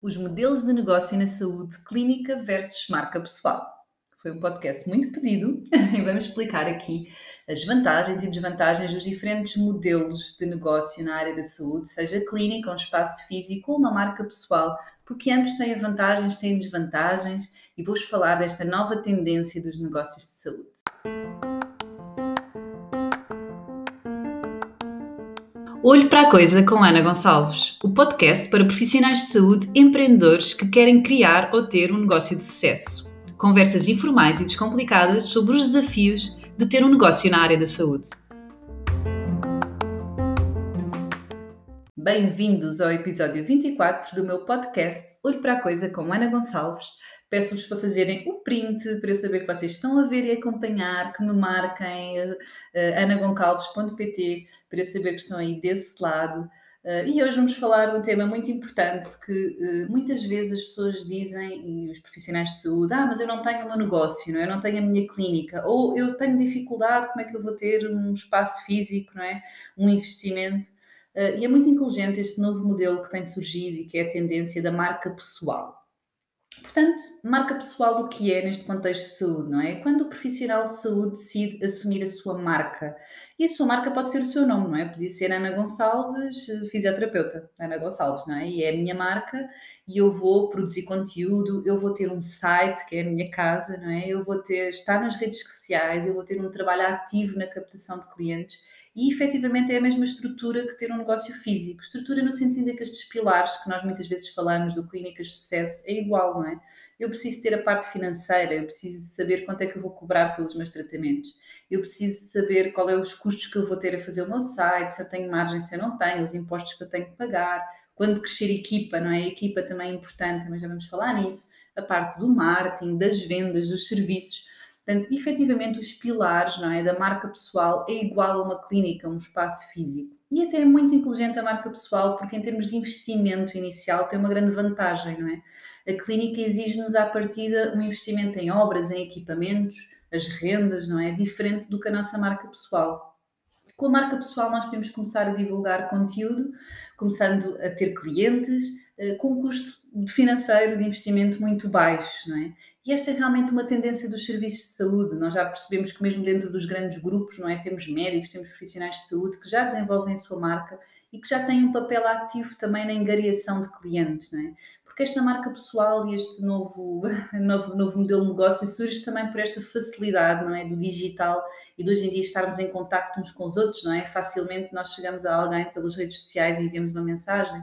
Os modelos de negócio na saúde clínica versus marca pessoal. Foi um podcast muito pedido e vamos explicar aqui as vantagens e desvantagens dos diferentes modelos de negócio na área da saúde, seja clínica, um espaço físico ou uma marca pessoal, porque ambos têm vantagens, têm desvantagens e vou-vos falar desta nova tendência dos negócios de saúde. Olho para a Coisa com Ana Gonçalves, o podcast para profissionais de saúde empreendedores que querem criar ou ter um negócio de sucesso. Conversas informais e descomplicadas sobre os desafios de ter um negócio na área da saúde. Bem-vindos ao episódio 24 do meu podcast Olho para a Coisa com Ana Gonçalves Peço-vos para fazerem o print para eu saber que vocês estão a ver e acompanhar, que me marquem uh, uh, anagoncalves.pt para eu saber que estão aí desse lado. Uh, e hoje vamos falar de um tema muito importante que uh, muitas vezes as pessoas dizem, e os profissionais de saúde, ah, mas eu não tenho um negócio, não é? eu não tenho a minha clínica, ou eu tenho dificuldade, como é que eu vou ter um espaço físico, não é? um investimento. Uh, e é muito inteligente este novo modelo que tem surgido e que é a tendência da marca pessoal. Portanto, marca pessoal do que é neste contexto de saúde, não é? Quando o profissional de saúde decide assumir a sua marca. E a sua marca pode ser o seu nome, não é? Podia ser Ana Gonçalves, fisioterapeuta, Ana Gonçalves, não é? E é a minha marca e eu vou produzir conteúdo, eu vou ter um site, que é a minha casa, não é? Eu vou ter, estar nas redes sociais, eu vou ter um trabalho ativo na captação de clientes e efetivamente é a mesma estrutura que ter um negócio físico. Estrutura no sentido de que estes pilares que nós muitas vezes falamos do clínicas de sucesso é igual, não é? Eu preciso ter a parte financeira, eu preciso saber quanto é que eu vou cobrar pelos meus tratamentos, eu preciso saber qual é os custos que eu vou ter a fazer o meu site, se eu tenho margem, se eu não tenho, os impostos que eu tenho que pagar, quando crescer equipa, não é? A equipa também é importante, mas já vamos falar nisso, a parte do marketing, das vendas, dos serviços Portanto, efetivamente, os pilares não é, da marca pessoal é igual a uma clínica, um espaço físico. E até é muito inteligente a marca pessoal, porque em termos de investimento inicial tem uma grande vantagem, não é? A clínica exige-nos à partida um investimento em obras, em equipamentos, as rendas, não é? Diferente do que a nossa marca pessoal. Com a marca pessoal nós podemos começar a divulgar conteúdo, começando a ter clientes, eh, com um custo financeiro de investimento muito baixo, não é? E esta é realmente uma tendência dos serviços de saúde. Nós já percebemos que mesmo dentro dos grandes grupos, não é? Temos médicos, temos profissionais de saúde que já desenvolvem a sua marca e que já têm um papel ativo também na engariação de clientes, não é? Porque esta marca pessoal e este novo, novo, novo modelo de negócio surge também por esta facilidade, não é? Do digital e de hoje em dia estarmos em contacto uns com os outros, não é? Facilmente nós chegamos a alguém pelas redes sociais e enviamos uma mensagem.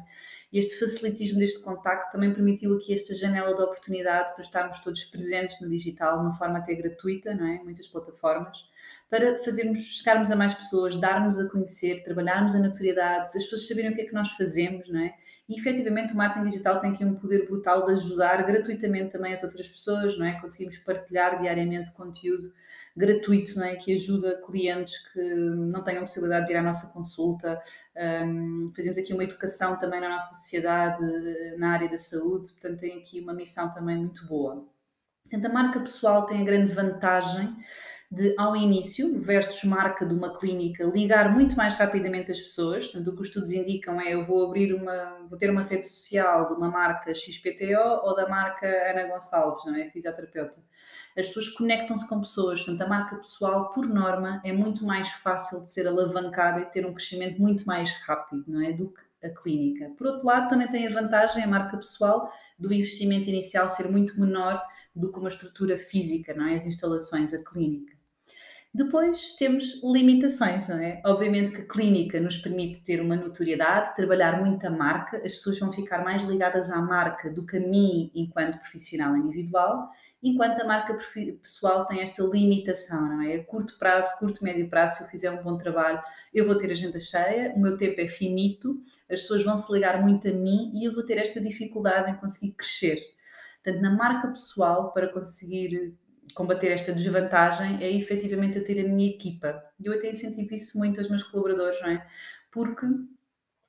E este facilitismo deste contacto também permitiu aqui esta janela de oportunidade para estarmos todos presentes no digital, de uma forma até gratuita, não é? Muitas plataformas, para fazermos, chegarmos a mais pessoas, darmos a conhecer, trabalharmos a notoriedade, as pessoas saberem o que é que nós fazemos, não é? E efetivamente o marketing digital tem aqui um poder brutal de ajudar gratuitamente também as outras pessoas, não é? Conseguimos partilhar diariamente conteúdo gratuito, não é? Que ajuda clientes que não tenham possibilidade de ir à nossa consulta. Um, fazemos aqui uma educação também na nossa sociedade, na área da saúde, portanto, tem aqui uma missão também muito boa. Portanto, a marca pessoal tem a grande vantagem de, ao início, versus marca de uma clínica, ligar muito mais rapidamente as pessoas. Portanto, o que os estudos indicam é eu vou abrir uma, vou ter uma rede social de uma marca XPTO ou da marca Ana Gonçalves, não é? Fisioterapeuta as pessoas conectam-se com pessoas, portanto, a marca pessoal, por norma, é muito mais fácil de ser alavancada e ter um crescimento muito mais rápido, não é? Do que a clínica. Por outro lado, também tem a vantagem, a marca pessoal, do investimento inicial ser muito menor do que uma estrutura física, não é? As instalações, a clínica. Depois temos limitações, não é? Obviamente que a clínica nos permite ter uma notoriedade, trabalhar muito a marca, as pessoas vão ficar mais ligadas à marca do que a mim enquanto profissional individual enquanto a marca pessoal tem esta limitação, não é? A curto prazo, curto, médio prazo, se eu fizer um bom trabalho, eu vou ter agenda cheia, o meu tempo é finito, as pessoas vão se ligar muito a mim e eu vou ter esta dificuldade em conseguir crescer. Portanto, na marca pessoal, para conseguir combater esta desvantagem, é efetivamente eu ter a minha equipa. Eu até incentivo isso muito aos meus colaboradores, não é? Porque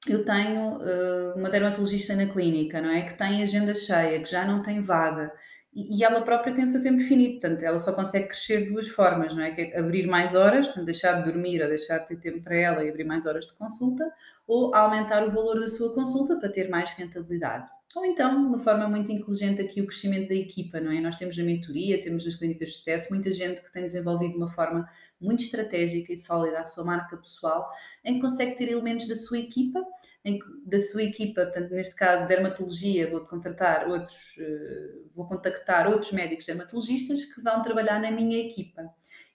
eu tenho uh, uma dermatologista na clínica, não é? Que tem agenda cheia, que já não tem vaga e, ela própria tem o seu tempo finito, portanto, ela só consegue crescer de duas formas, não é? Que é abrir mais horas, portanto, deixar de dormir ou deixar de ter tempo para ela e abrir mais horas de consulta, ou aumentar o valor da sua consulta para ter mais rentabilidade. Ou então, de uma forma muito inteligente, aqui o crescimento da equipa, não é? Nós temos na mentoria, temos nas clínicas de sucesso, muita gente que tem desenvolvido de uma forma muito estratégica e sólida a sua marca pessoal, em que consegue ter elementos da sua equipa em, da sua equipa, portanto, neste caso, dermatologia, vou contratar outros, uh, vou contactar outros médicos dermatologistas que vão trabalhar na minha equipa.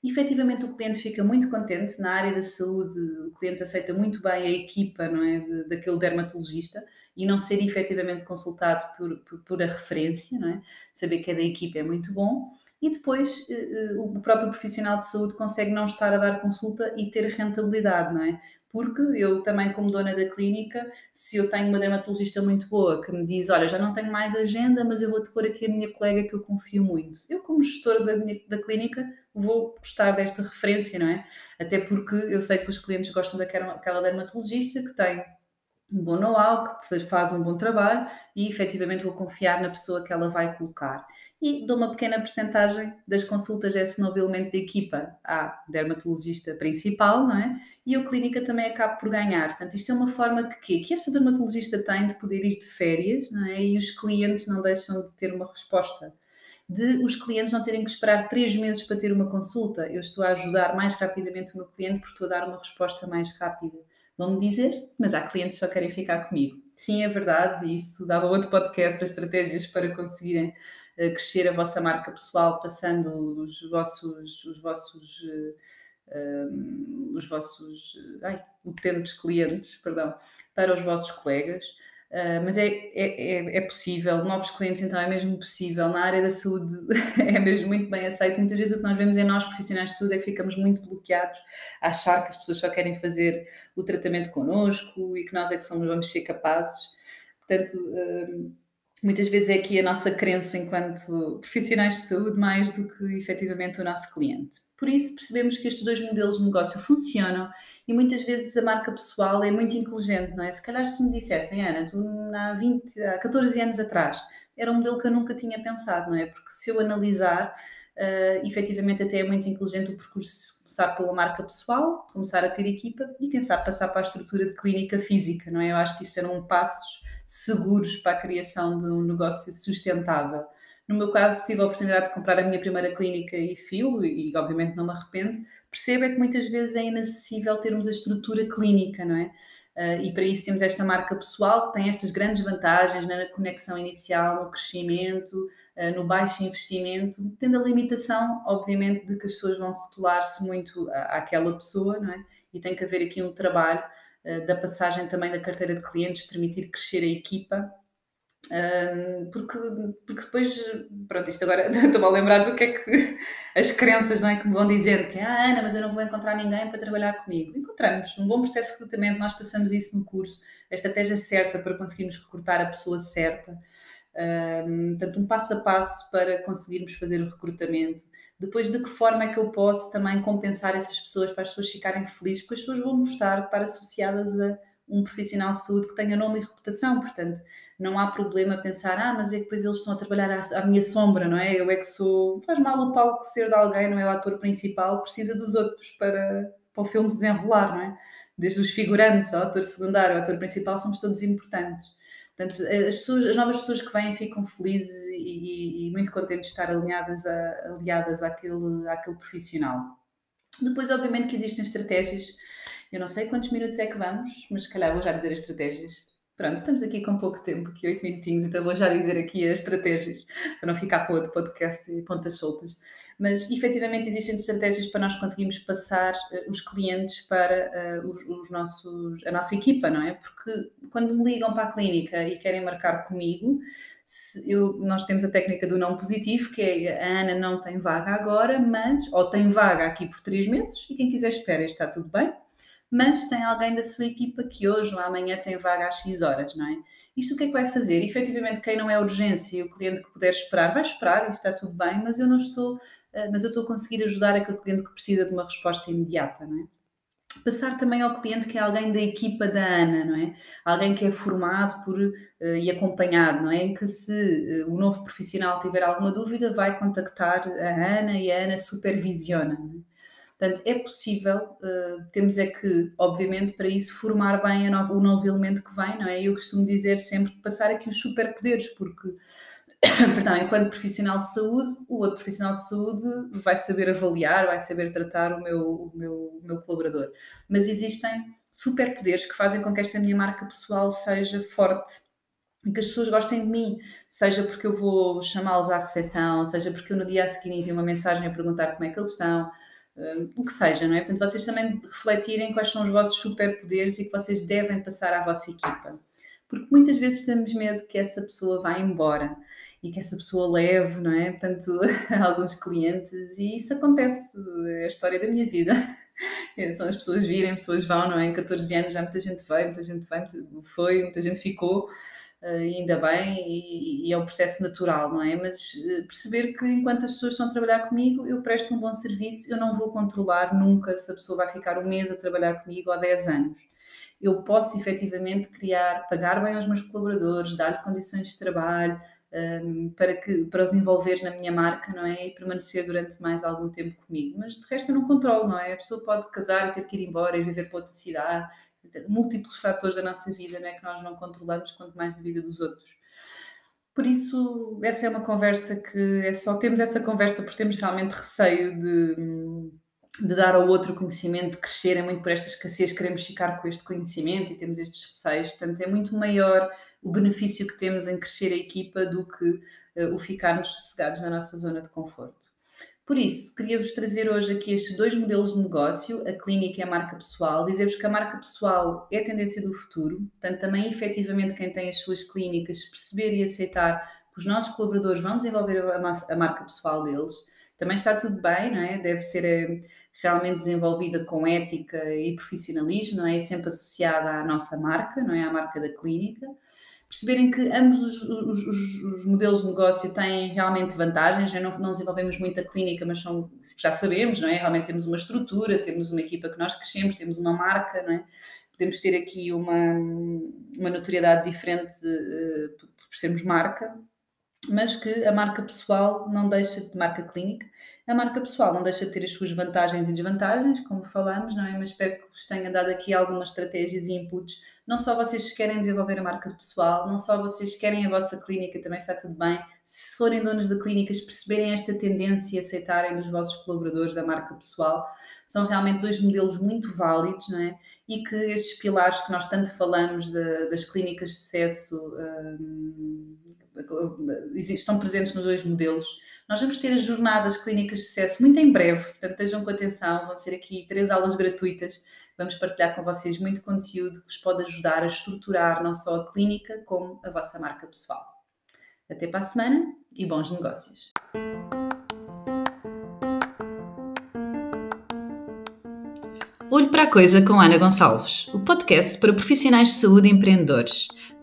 E, efetivamente, o cliente fica muito contente na área da saúde, o cliente aceita muito bem a equipa, não é, de, daquele dermatologista e não ser efetivamente consultado por, por, por, a referência, não é? Saber que é da equipa é muito bom. E depois uh, o próprio profissional de saúde consegue não estar a dar consulta e ter rentabilidade, não é? Porque eu também, como dona da clínica, se eu tenho uma dermatologista muito boa que me diz: Olha, já não tenho mais agenda, mas eu vou-te pôr aqui a minha colega que eu confio muito. Eu, como gestora da, minha, da clínica, vou gostar desta referência, não é? Até porque eu sei que os clientes gostam daquela, dermatologista que tem um bom know-how, que faz um bom trabalho e efetivamente vou confiar na pessoa que ela vai colocar e dou uma pequena porcentagem das consultas esse novo elemento de equipa à dermatologista principal, não é? E a clínica também acaba por ganhar. Portanto, isto é uma forma que, que esta dermatologista tem de poder ir de férias, não é? E os clientes não deixam de ter uma resposta. De os clientes não terem que esperar três meses para ter uma consulta. Eu estou a ajudar mais rapidamente o meu cliente porque estou a dar uma resposta mais rápida. Vão-me dizer, mas há clientes que só querem ficar comigo. Sim, é verdade, isso dava outro podcast, as estratégias para conseguirem crescer a vossa marca pessoal passando os vossos, os vossos, um, eh, os vossos ai, utentes clientes perdão, para os vossos colegas. Uh, mas é, é, é, é, possível, novos clientes então é mesmo possível, na área da saúde é mesmo muito bem aceito. Muitas vezes o que nós vemos em nós, profissionais de saúde, é que ficamos muito bloqueados a achar que as pessoas só querem fazer o tratamento connosco e que nós é que somos, vamos ser capazes. Portanto, uh, muitas vezes é aqui a nossa crença enquanto profissionais de saúde mais do que efetivamente o nosso cliente. Por isso percebemos que estes dois modelos de negócio funcionam e muitas vezes a marca pessoal é muito inteligente, não é? Se calhar se me dissessem, Ana, tu há, 20, há 14 anos atrás, era um modelo que eu nunca tinha pensado, não é? Porque se eu analisar, uh, efetivamente até é muito inteligente o percurso começar pela marca pessoal, começar a ter equipa e quem sabe passar para a estrutura de clínica física, não é? Eu acho que isso eram passos seguros para a criação de um negócio sustentável. No meu caso, tive a oportunidade de comprar a minha primeira clínica e filo, e obviamente não me arrependo. Percebo é que muitas vezes é inacessível termos a estrutura clínica, não é? Uh, e para isso temos esta marca pessoal que tem estas grandes vantagens na conexão inicial, no crescimento, uh, no baixo investimento, tendo a limitação, obviamente, de que as pessoas vão rotular-se muito àquela pessoa, não é? E tem que haver aqui um trabalho uh, da passagem também da carteira de clientes, permitir crescer a equipa porque, porque depois, pronto, isto agora estou-me a lembrar do que é que as crenças não é, que me vão dizendo que ah, Ana, mas eu não vou encontrar ninguém para trabalhar comigo. Encontramos um bom processo de recrutamento, nós passamos isso no curso, a estratégia certa para conseguirmos recrutar a pessoa certa. Um, portanto, um passo a passo para conseguirmos fazer o recrutamento. Depois, de que forma é que eu posso também compensar essas pessoas para as pessoas ficarem felizes, porque as pessoas vão gostar de estar associadas a um profissional de saúde que tenha nome e reputação, portanto, não há problema pensar, ah, mas é que depois eles estão a trabalhar à, à, minha sombra, não é? Eu é que sou. Faz mal o palco ser de alguém, não é o ator principal, precisa dos outros para, para o filme se desenrolar, não é? Desde os figurantes ao ator secundário, ao ator principal, somos todos importantes. Portanto, as, pessoas, as novas pessoas que vêm ficam felizes e, e, e muito contentes de estar alinhadas, a, aliadas àquele, àquele profissional. Depois, obviamente, que existem estratégias eu não sei quantos minutos é que vamos, mas se calhar vou já dizer as estratégias. Pronto, estamos aqui com pouco tempo, aqui oito minutinhos, então vou já dizer aqui as estratégias, para não ficar com outro podcast e pontas soltas. Mas efetivamente existem estratégias para nós conseguirmos passar uh, os clientes para uh, os, os, nossos, a nossa equipa, não é? Porque quando me ligam para a clínica e querem marcar comigo, eu, nós temos a técnica do não positivo, que é a Ana não tem vaga agora, mas, ou tem vaga aqui por três meses, e quem quiser espera, está tudo bem mas tem alguém da sua equipa que hoje ou amanhã tem vaga às X horas, não é? Isto o que é que vai fazer? Efetivamente, quem não é urgência e o cliente que puder esperar, vai esperar e está tudo bem, mas eu não estou, eh, mas eu estou a conseguir ajudar aquele cliente que precisa de uma resposta imediata, não é? passar também ao cliente que é alguém da equipa da Ana, não é? Alguém que é formado por, uh, e acompanhado, não é? Em que se uh, o novo profissional tiver alguma dúvida, vai contactar a Ana e a Ana supervisiona. É? Portanto, é possível, uh, temos é que, obviamente, para isso, formar bem novo, o novo elemento que vem, não é? Eu costumo dizer sempre passar aqui os superpoderes, porque perdão, enquanto profissional de saúde, o outro profissional de saúde vai saber avaliar, vai saber tratar o meu, o meu, o meu colaborador. Mas existem superpoderes que fazem com que esta minha marca pessoal seja forte e que as pessoas gostem de mim, seja porque eu vou chamá-los à recepção, seja porque eu no dia a seguir envio uma mensagem a perguntar como é que eles estão, o que seja, não é? Portanto, vocês também refletirem quais são os vossos superpoderes e que vocês devem passar à vossa equipa. Porque muitas vezes temos medo que essa pessoa vá embora e que essa pessoa leve, não é? Portanto, alguns clientes, e isso acontece, é a história da minha vida. São as pessoas virem, pessoas vão, não é? Em 14 anos já muita gente veio, muita gente veio, foi, muita gente ficou, ainda bem, e, e, é um processo natural, não é? Mas eh, perceber que enquanto as pessoas estão a trabalhar comigo, eu presto um bom serviço, eu não vou controlar nunca se a pessoa vai ficar um mês a trabalhar comigo ou 10 anos. Eu posso efetivamente criar, pagar bem aos meus colaboradores, dar-lhe condições de trabalho, um, para, que, para os envolver na minha marca, não é? E permanecer durante mais algum tempo comigo. Mas de resto eu não controlo, não é? A pessoa pode casar e ter que ir embora e viver para outra cidade. Múltiplos fatores da nossa vida, não é? Que nós não controlamos, quanto mais na vida dos outros. Por isso, essa é uma conversa que é só temos essa conversa porque temos realmente receio de, de dar ao outro conhecimento, de crescer, é muito por esta escassez, queremos ficar com este conhecimento e temos estes receios, portanto, é muito maior o benefício que temos em crescer a equipa do que uh, o ficarmos sossegados na nossa zona de conforto. Por isso, queria-vos trazer hoje aqui estes dois modelos de negócio, a clínica e a marca pessoal. Dizer-vos que a marca pessoal é a tendência do futuro, portanto, também efetivamente quem tem as suas clínicas perceber e aceitar que os nossos colaboradores vão desenvolver a, marca pessoal deles. Também está tudo bem, não é? Deve ser eh, realmente desenvolvida com ética e profissionalismo, não é? E sempre associada à nossa marca, não é? À marca da clínica perceberem que ambos os, os, os, modelos de negócio têm realmente vantagens. Não, não, desenvolvemos muita clínica, mas são, já sabemos, não é? Realmente temos uma estrutura, temos uma equipa que nós crescemos, temos uma marca, não é? Podemos ter aqui uma, uma notoriedade diferente uh, por sermos marca, mas que a marca pessoal não deixa de marca clínica, a marca pessoal não deixa de ter as suas vantagens e desvantagens, como falamos, não é? Mas espero que vos tenha dado aqui algumas estratégias e inputs não só vocês querem desenvolver a marca pessoal, não só vocês querem a vossa clínica, também está tudo bem. Se forem donos de clínicas, perceberem esta tendência e aceitarem dos vossos colaboradores a marca pessoal, são realmente dois modelos muito válidos, não é? E que estes pilares que nós tanto falamos de, das clínicas de sucesso um, estão presentes nos dois modelos. Nós vamos ter as jornadas clínicas de sucesso muito em breve, portanto estejam com atenção, vão ser aqui três aulas gratuitas Vamos partilhar com vocês muito conteúdo que vos pode ajudar a estruturar não só a clínica, como a vossa marca pessoal. Até para a semana e bons negócios! Olho para a Coisa com Ana Gonçalves, o podcast para profissionais de saúde e empreendedores.